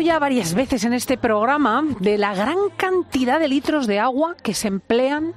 ya varias veces en este programa de la gran cantidad de litros de agua que se emplean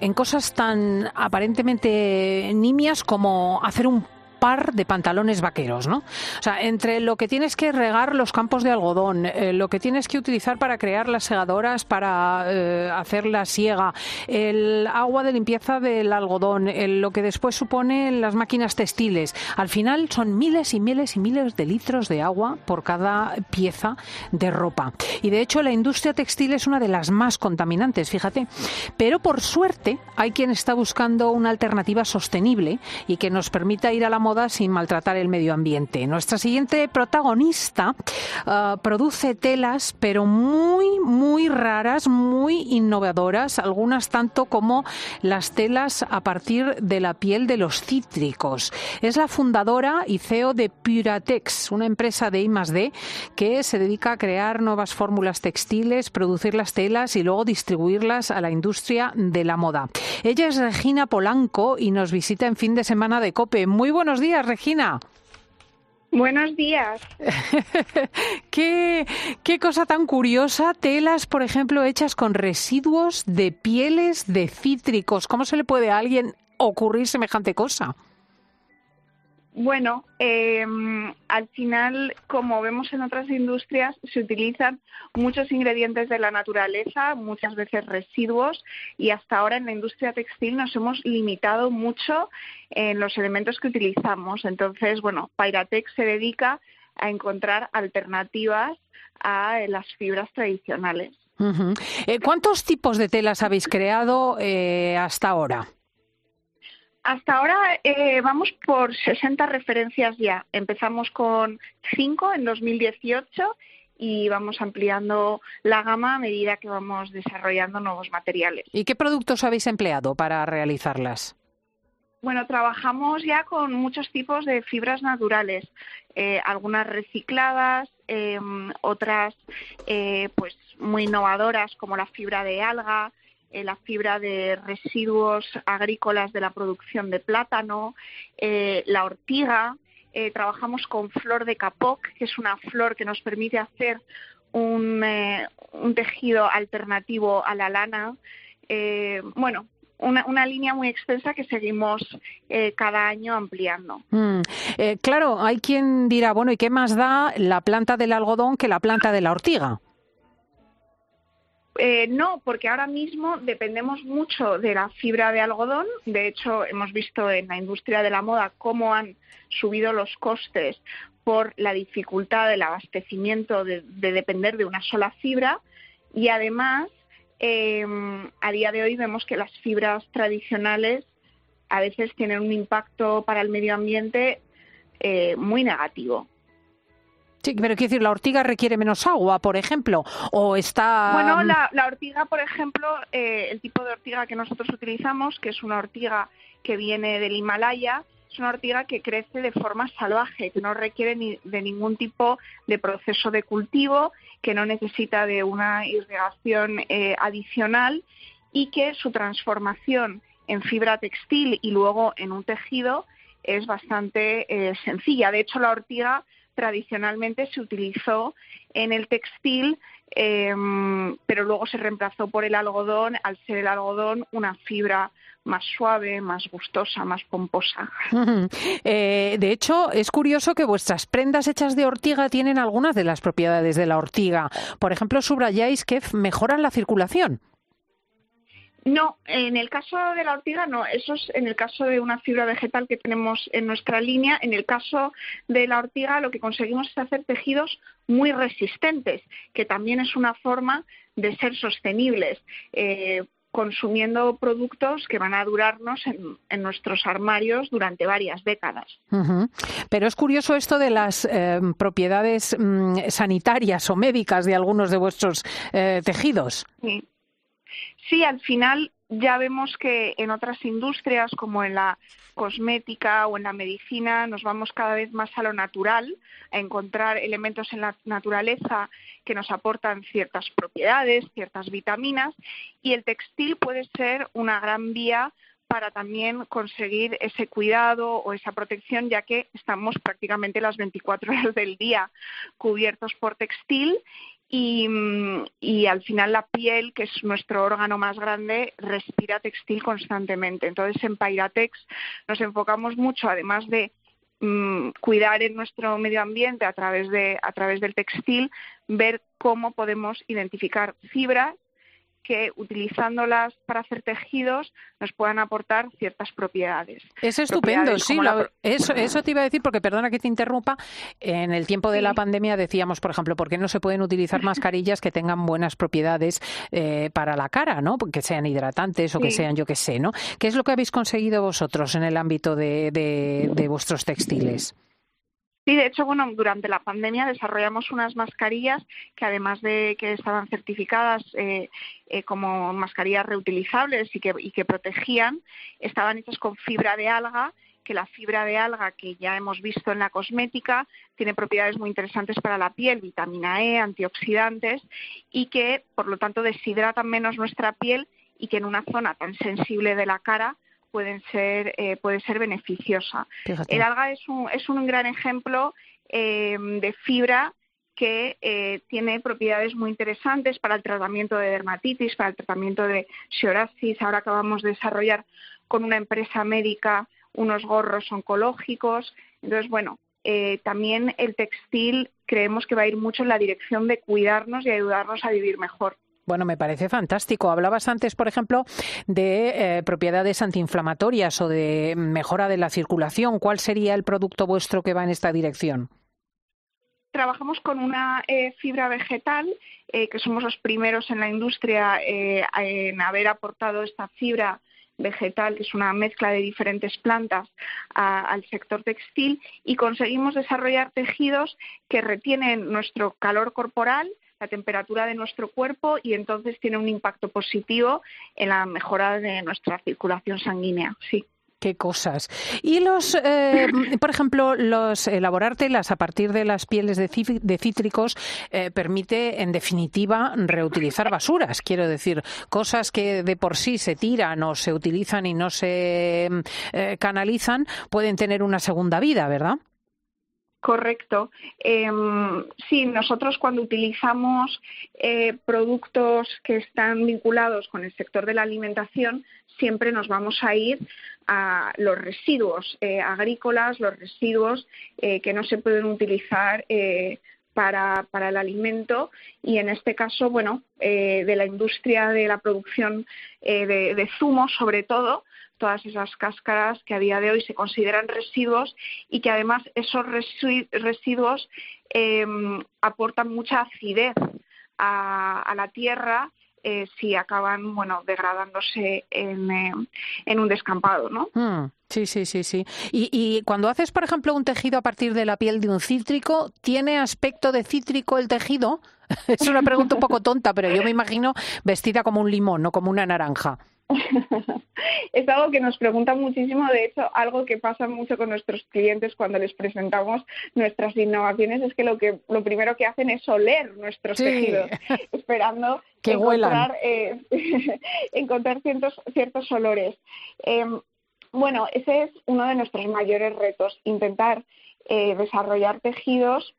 en cosas tan aparentemente nimias como hacer un par de pantalones vaqueros, ¿no? O sea, entre lo que tienes que regar los campos de algodón, eh, lo que tienes que utilizar para crear las segadoras, para eh, hacer la siega, el agua de limpieza del algodón, lo que después supone las máquinas textiles. Al final son miles y miles y miles de litros de agua por cada pieza de ropa. Y de hecho la industria textil es una de las más contaminantes, fíjate. Pero por suerte hay quien está buscando una alternativa sostenible y que nos permita ir a la moda sin maltratar el medio ambiente. Nuestra siguiente protagonista ah, produce telas, pero muy, muy raras, muy innovadoras, algunas tanto como las telas a partir de la piel de los cítricos. Es la fundadora y CEO de Puratex, una empresa de I+D que se dedica a crear nuevas fórmulas textiles, producir las telas y luego distribuirlas a la industria de la moda. Ella es Regina Polanco y nos visita en fin de semana de COPE. Muy buenos días, Regina. Buenos días. ¿Qué, ¿Qué, cosa tan curiosa, telas, por ejemplo, hechas con residuos de pieles de cítricos. ¿Cómo se le puede a alguien ocurrir semejante cosa? Bueno, eh, al final, como vemos en otras industrias, se utilizan muchos ingredientes de la naturaleza, muchas veces residuos, y hasta ahora en la industria textil nos hemos limitado mucho en los elementos que utilizamos. Entonces, bueno, Pyratex se dedica a encontrar alternativas a las fibras tradicionales. Eh, ¿Cuántos tipos de telas habéis creado eh, hasta ahora? Hasta ahora eh, vamos por 60 referencias ya. Empezamos con 5 en 2018 y vamos ampliando la gama a medida que vamos desarrollando nuevos materiales. ¿Y qué productos habéis empleado para realizarlas? Bueno, trabajamos ya con muchos tipos de fibras naturales, eh, algunas recicladas, em, otras eh, pues muy innovadoras como la fibra de alga, eh, la fibra de residuos agrícolas de la producción de plátano, eh, la ortiga. Eh, trabajamos con flor de capoc, que es una flor que nos permite hacer un, tejido alternativo a la lana. bueno, una, línea muy extensa que seguimos cada año ampliando. Mm. claro, hay quien dirá, bueno, ¿y qué más da la planta del algodón que la planta de la ortiga? Eh, no, porque ahora mismo dependemos mucho de la fibra de algodón. De hecho, hemos visto en la industria de la moda cómo han subido los costes por la dificultad del abastecimiento de, depender de una sola fibra. Y además, em, a día de hoy vemos que las fibras tradicionales a veces tienen un impacto para el medio ambiente eh, muy negativo. Sí, pero quiero decir, la ortiga requiere menos agua, por ejemplo, o está. Bueno, la, ortiga, por ejemplo, eh, el tipo de ortiga que nosotros utilizamos, que es una ortiga que viene del Himalaya, es una ortiga que crece de forma salvaje, que no requiere ni de ningún tipo de proceso de cultivo, que no necesita de una irrigación eh, adicional y que su transformación en fibra textil y luego en un tejido es bastante eh, sencilla. De hecho, la ortiga tradicionalmente se utilizó en el textil, em, pero luego se reemplazó por el algodón, al ser el algodón una fibra más suave, más gustosa, más pomposa. Eh, de hecho, es curioso que vuestras prendas hechas de ortiga tienen algunas de las propiedades de la ortiga. Por ejemplo, subrayáis que mejoran la circulación. No, en el caso de la ortiga no, eso es en el caso de una fibra vegetal que tenemos en nuestra línea. En el caso de la ortiga lo que conseguimos es hacer tejidos muy resistentes, que también es una forma de ser sostenibles. Eh, consumiendo productos que van a durarnos en, nuestros armarios durante varias décadas. Pero es curioso esto de las eh, propiedades mm, sanitarias o médicas de algunos de vuestros eh, tejidos. Sí. Sí, al final ya vemos que en otras industrias como en la cosmética o en la medicina nos vamos cada vez más a lo natural, a encontrar elementos en la naturaleza que nos aportan ciertas propiedades, ciertas vitaminas y el textil puede ser una gran vía para también conseguir ese cuidado o esa protección, ya que estamos prácticamente las 24 horas del día cubiertos por textil y, y, al final la piel, que es nuestro órgano más grande, respira textil constantemente. Entonces en Pairatex nos enfocamos mucho, además de mm, cuidar en nuestro medio ambiente a través, de, a través del textil, ver cómo podemos identificar fibras que utilizándolas para hacer tejidos nos puedan aportar ciertas propiedades. Es estupendo, sí, eso, eso, te iba a decir porque perdona que te interrumpa, en el tiempo de la pandemia decíamos, por ejemplo, ¿por qué no se pueden utilizar mascarillas que tengan buenas propiedades eh, para la cara, ¿no? Que sean hidratantes o que sean yo qué sé, ¿no? ¿Qué es lo que habéis conseguido vosotros en el ámbito de, de vuestros textiles? Sí, de hecho, bueno, durante la pandemia desarrollamos unas mascarillas que además de que estaban certificadas eh, eh, como mascarillas reutilizables y que, y que protegían, estaban hechas con fibra de alga que la fibra de alga que ya hemos visto en la cosmética tiene propiedades muy interesantes para la piel, vitamina E, antioxidantes y que por lo tanto deshidratan menos nuestra piel y que en una zona tan sensible de la cara pueden ser, eh, puede ser beneficiosa. El alga es un, es un gran ejemplo eh, de fibra que eh, tiene propiedades muy interesantes para el tratamiento de dermatitis, para el tratamiento de psoriasis. Ahora acabamos de desarrollar con una empresa médica unos gorros oncológicos. Entonces, bueno, también el textil creemos que va a ir mucho en la dirección de cuidarnos y ayudarnos a vivir mejor. Bueno, me parece fantástico. Hablabas antes, por ejemplo, de eh, propiedades antiinflamatorias o de mejora de la circulación. ¿Cuál sería el producto vuestro que va en esta dirección? Trabajamos con una eh, fibra vegetal, eh, que somos los primeros en la industria en haber aportado esta fibra vegetal, que es una mezcla de diferentes plantas, al sector textil y conseguimos desarrollar tejidos que retienen nuestro calor corporal, la temperatura de nuestro cuerpo y entonces tiene un impacto positivo en la mejora de nuestra circulación sanguínea. Sí. Qué cosas. Y los, eh, por ejemplo, los elaborar telas a partir de las pieles de, cítricos eh, permite, en definitiva, reutilizar basuras. Quiero decir, cosas que de por sí se tiran o se utilizan y no se eh, canalizan pueden tener una segunda vida, ¿verdad? Correcto. Em, sí, nosotros cuando utilizamos eh, productos que están vinculados con el sector de la alimentación, siempre nos vamos a ir a los residuos eh, agrícolas, los residuos eh, que no se pueden utilizar para, para, el alimento y en este caso, bueno, de la industria de la producción de zumos sobre todo, todas esas cáscaras que a día de hoy se consideran residuos y que además esos residuos eh, aportan mucha acidez a, la tierra eh, si acaban bueno degradándose en, eh, un descampado, ¿no? Mm, sí, sí, sí, sí. Y, y, cuando haces, por ejemplo, un tejido a partir de la piel de un cítrico, ¿tiene aspecto de cítrico el tejido? es una pregunta un poco tonta, pero yo me imagino vestida como un limón, no como una naranja. es algo que nos preguntan muchísimo, de hecho, algo que pasa mucho con nuestros clientes cuando les presentamos nuestras innovaciones es que lo que lo primero que hacen es oler nuestros tejidos, esperando que encontrar, eh, encontrar ciertos, ciertos olores. Em, bueno, ese es uno de nuestros mayores retos, intentar eh, desarrollar tejidos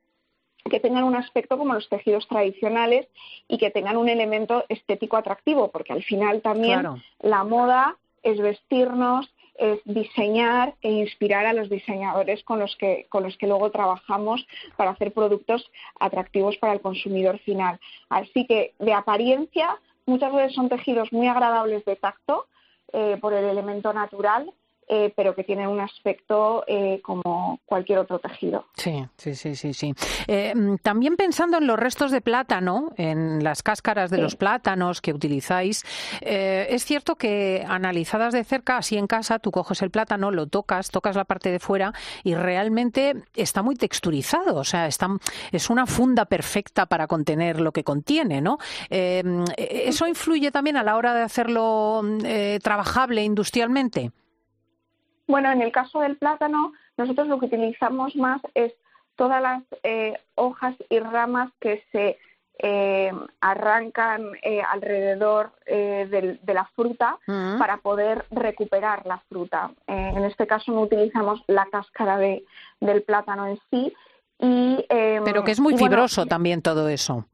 que tengan un aspecto como los tejidos tradicionales y que tengan un elemento estético atractivo, porque al final también la moda es vestirnos, es diseñar e inspirar a los diseñadores con los que con los que luego trabajamos para hacer productos atractivos para el consumidor final. Así que de apariencia muchas veces son tejidos muy agradables de tacto eh, por el elemento natural eh, pero que tienen un aspecto eh, como cualquier otro tejido. Sí, sí, sí, sí. sí. Eh, mm, también pensando en los restos de plátano, en las cáscaras de los plátanos que utilizáis, es cierto que analizadas de cerca, así en casa, tú coges el plátano, lo tocas, tocas la parte de fuera y realmente está muy texturizado, o sea, está, es una funda perfecta para contener lo que contiene, ¿no? Mm, ¿Eso influye también a la hora de hacerlo mm, trabajable industrialmente? Bueno, en el caso del plátano, nosotros lo que utilizamos más es todas las eh, hojas y ramas que se eh, arrancan eh, alrededor de, la fruta mm. para poder recuperar la fruta. en este caso no utilizamos la cáscara de, del plátano en sí. Y, Pero que es muy fibroso también todo eso.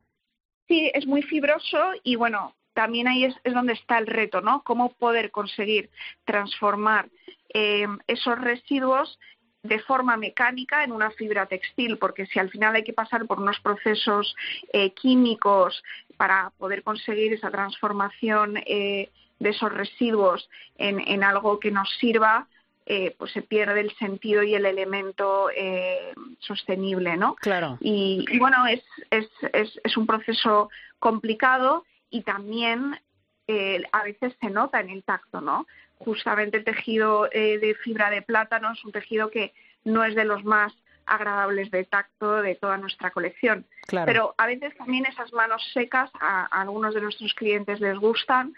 Sí, es muy fibroso y bueno, también ahí es, donde está el reto, ¿no? Cómo poder conseguir transformar esos residuos de forma mecánica en una fibra textil, porque si al final hay que pasar por unos procesos eh, químicos para poder conseguir esa transformación eh, de esos residuos en, algo que nos sirva, eh, pues se pierde el sentido y el elemento sostenible, ¿no? Claro. Y, bueno, es, es, es, es, un proceso complicado y también a veces se nota en el tacto, ¿no? justamente el tejido eh, de fibra de plátano es un tejido que no es de los más agradables de tacto de toda nuestra colección. Pero a veces también esas manos secas a, algunos de nuestros clientes les gustan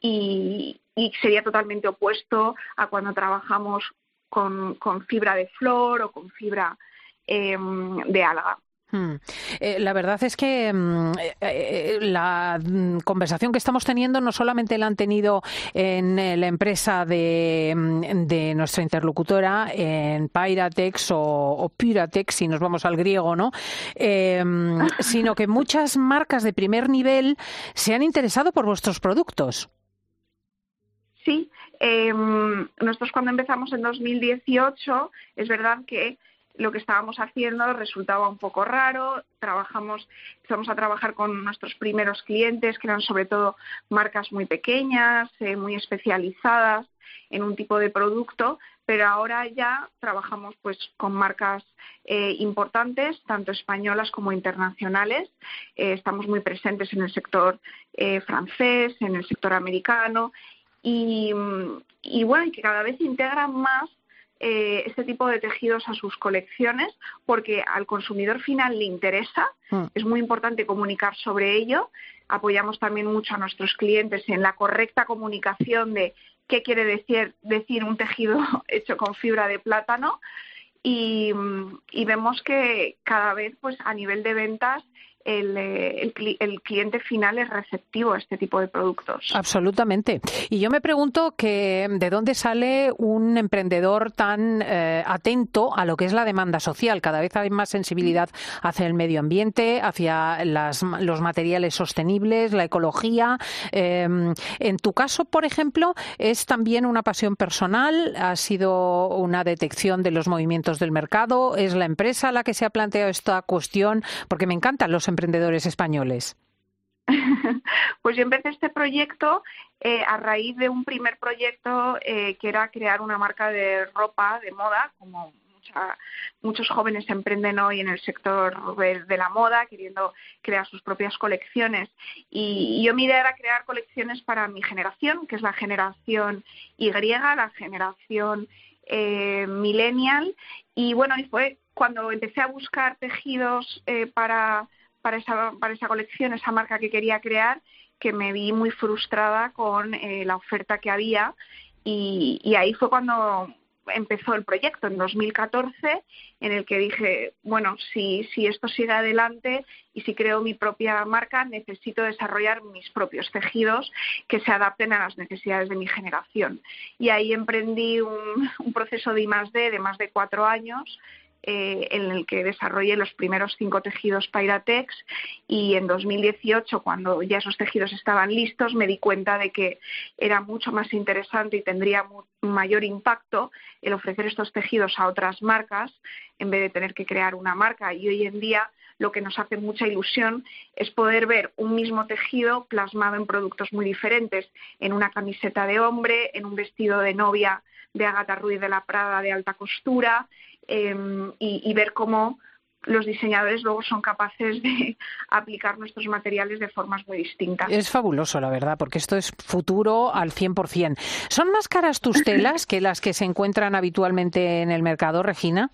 y, sería totalmente opuesto a cuando trabajamos con, fibra de flor o con fibra em, de alga. Hmm. Eh, la verdad es que mm, eh, eh, la mm, conversación que estamos teniendo no solamente la han tenido en la empresa de, mm, nuestra interlocutora, en Pyratex o, o, Pyratex, si nos vamos al griego, ¿no? sino que muchas marcas de primer nivel se han interesado por vuestros productos. Sí, nosotros cuando empezamos en 2018, es verdad que lo que estábamos haciendo resultaba un poco raro. Trabajamos, empezamos a trabajar con nuestros primeros clientes, que eran sobre todo marcas muy pequeñas, eh, muy especializadas en un tipo de producto, pero ahora ya trabajamos pues con marcas eh, importantes, tanto españolas como internacionales. Eh, estamos muy presentes en el sector francés, en el sector americano y, y bueno, y que cada vez integran más eh, este tipo de tejidos a sus colecciones porque al consumidor final le interesa, mm. es muy importante comunicar sobre ello. Apoyamos también mucho a nuestros clientes en la correcta comunicación de qué quiere decir, decir un tejido hecho con fibra de plátano y, y vemos que cada vez pues a nivel de ventas eh, el, cliente final es receptivo a este tipo de productos. Absolutamente. Y yo me pregunto que de dónde sale un emprendedor tan eh, atento a lo que es la demanda social. Cada vez hay más sensibilidad hacia el medio ambiente, hacia los materiales sostenibles, la ecología. Em, en tu caso, por ejemplo, es también una pasión personal, ha sido una detección de los movimientos del mercado, es la empresa la que se ha planteado esta cuestión, porque me encantan los emprendedores españoles? Pues yo empecé este proyecto eh, a raíz de un primer proyecto eh, que era crear una marca de ropa de moda, como muchos jóvenes emprenden hoy en el sector de, la moda, queriendo crear sus propias colecciones. Y, yo mi idea era crear colecciones para mi generación, que es la generación Y, la generación eh, millennial. Y bueno, y fue cuando empecé a buscar tejidos para para esa, para esa colección, esa marca que quería crear, que me vi muy frustrada con eh, la oferta que había y, ahí fue cuando empezó el proyecto en 2014 en el que dije, bueno, si, si esto sigue adelante y si creo mi propia marca, necesito desarrollar mis propios tejidos que se adapten a las necesidades de mi generación. Y ahí emprendí un, proceso de I+D de más de cuatro años eh, en el que desarrollé los primeros cinco tejidos Pyratex y en 2018, cuando ya esos tejidos estaban listos, me di cuenta de que era mucho más interesante y tendría mayor impacto el ofrecer estos tejidos a otras marcas en vez de tener que crear una marca. Y hoy en día lo que nos hace mucha ilusión es poder ver un mismo tejido plasmado en productos muy diferentes, en una camiseta de hombre, en un vestido de novia de Agatha Ruiz de la Prada de alta costura, Em, y, ver cómo los diseñadores luego son capaces de aplicar nuestros materiales de formas muy distintas. Es fabuloso, la verdad, porque esto es futuro al 100%. ¿Son más caras tus telas que las que se encuentran habitualmente en el mercado, Regina?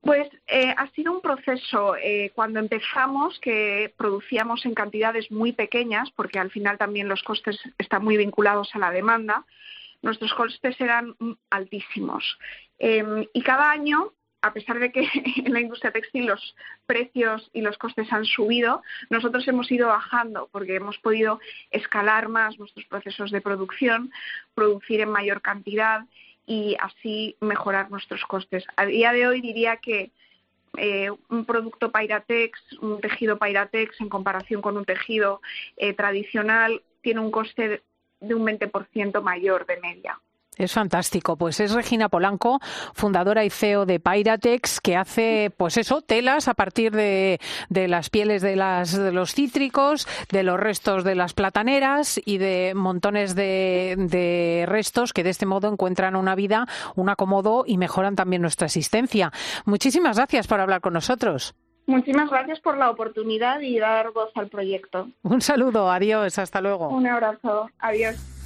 Pues eh, ha sido un proceso. Eh, cuando empezamos, que producíamos en cantidades muy pequeñas, porque al final también los costes están muy vinculados a la demanda, nuestros costes eran altísimos. Em, y cada año a pesar de que en la industria textil los precios y los costes han subido, nosotros hemos ido bajando porque hemos podido escalar más nuestros procesos de producción, producir en mayor cantidad y así mejorar nuestros costes. A día de hoy diría que eh, un producto Pyratex, un tejido Pyratex en comparación con un tejido eh, tradicional tiene un coste de un 20% mayor de media. Es fantástico. Pues es Regina Polanco, fundadora y CEO de Pyratex, que hace, pues eso, telas a partir de, las pieles de, las, de los cítricos, de los restos de las plataneras y de montones de, de restos que de este modo encuentran una vida, un acomodo y mejoran también nuestra existencia. Muchísimas gracias por hablar con nosotros. Muchísimas gracias por la oportunidad y dar voz al proyecto. Un saludo, adiós, hasta luego. Un abrazo, adiós.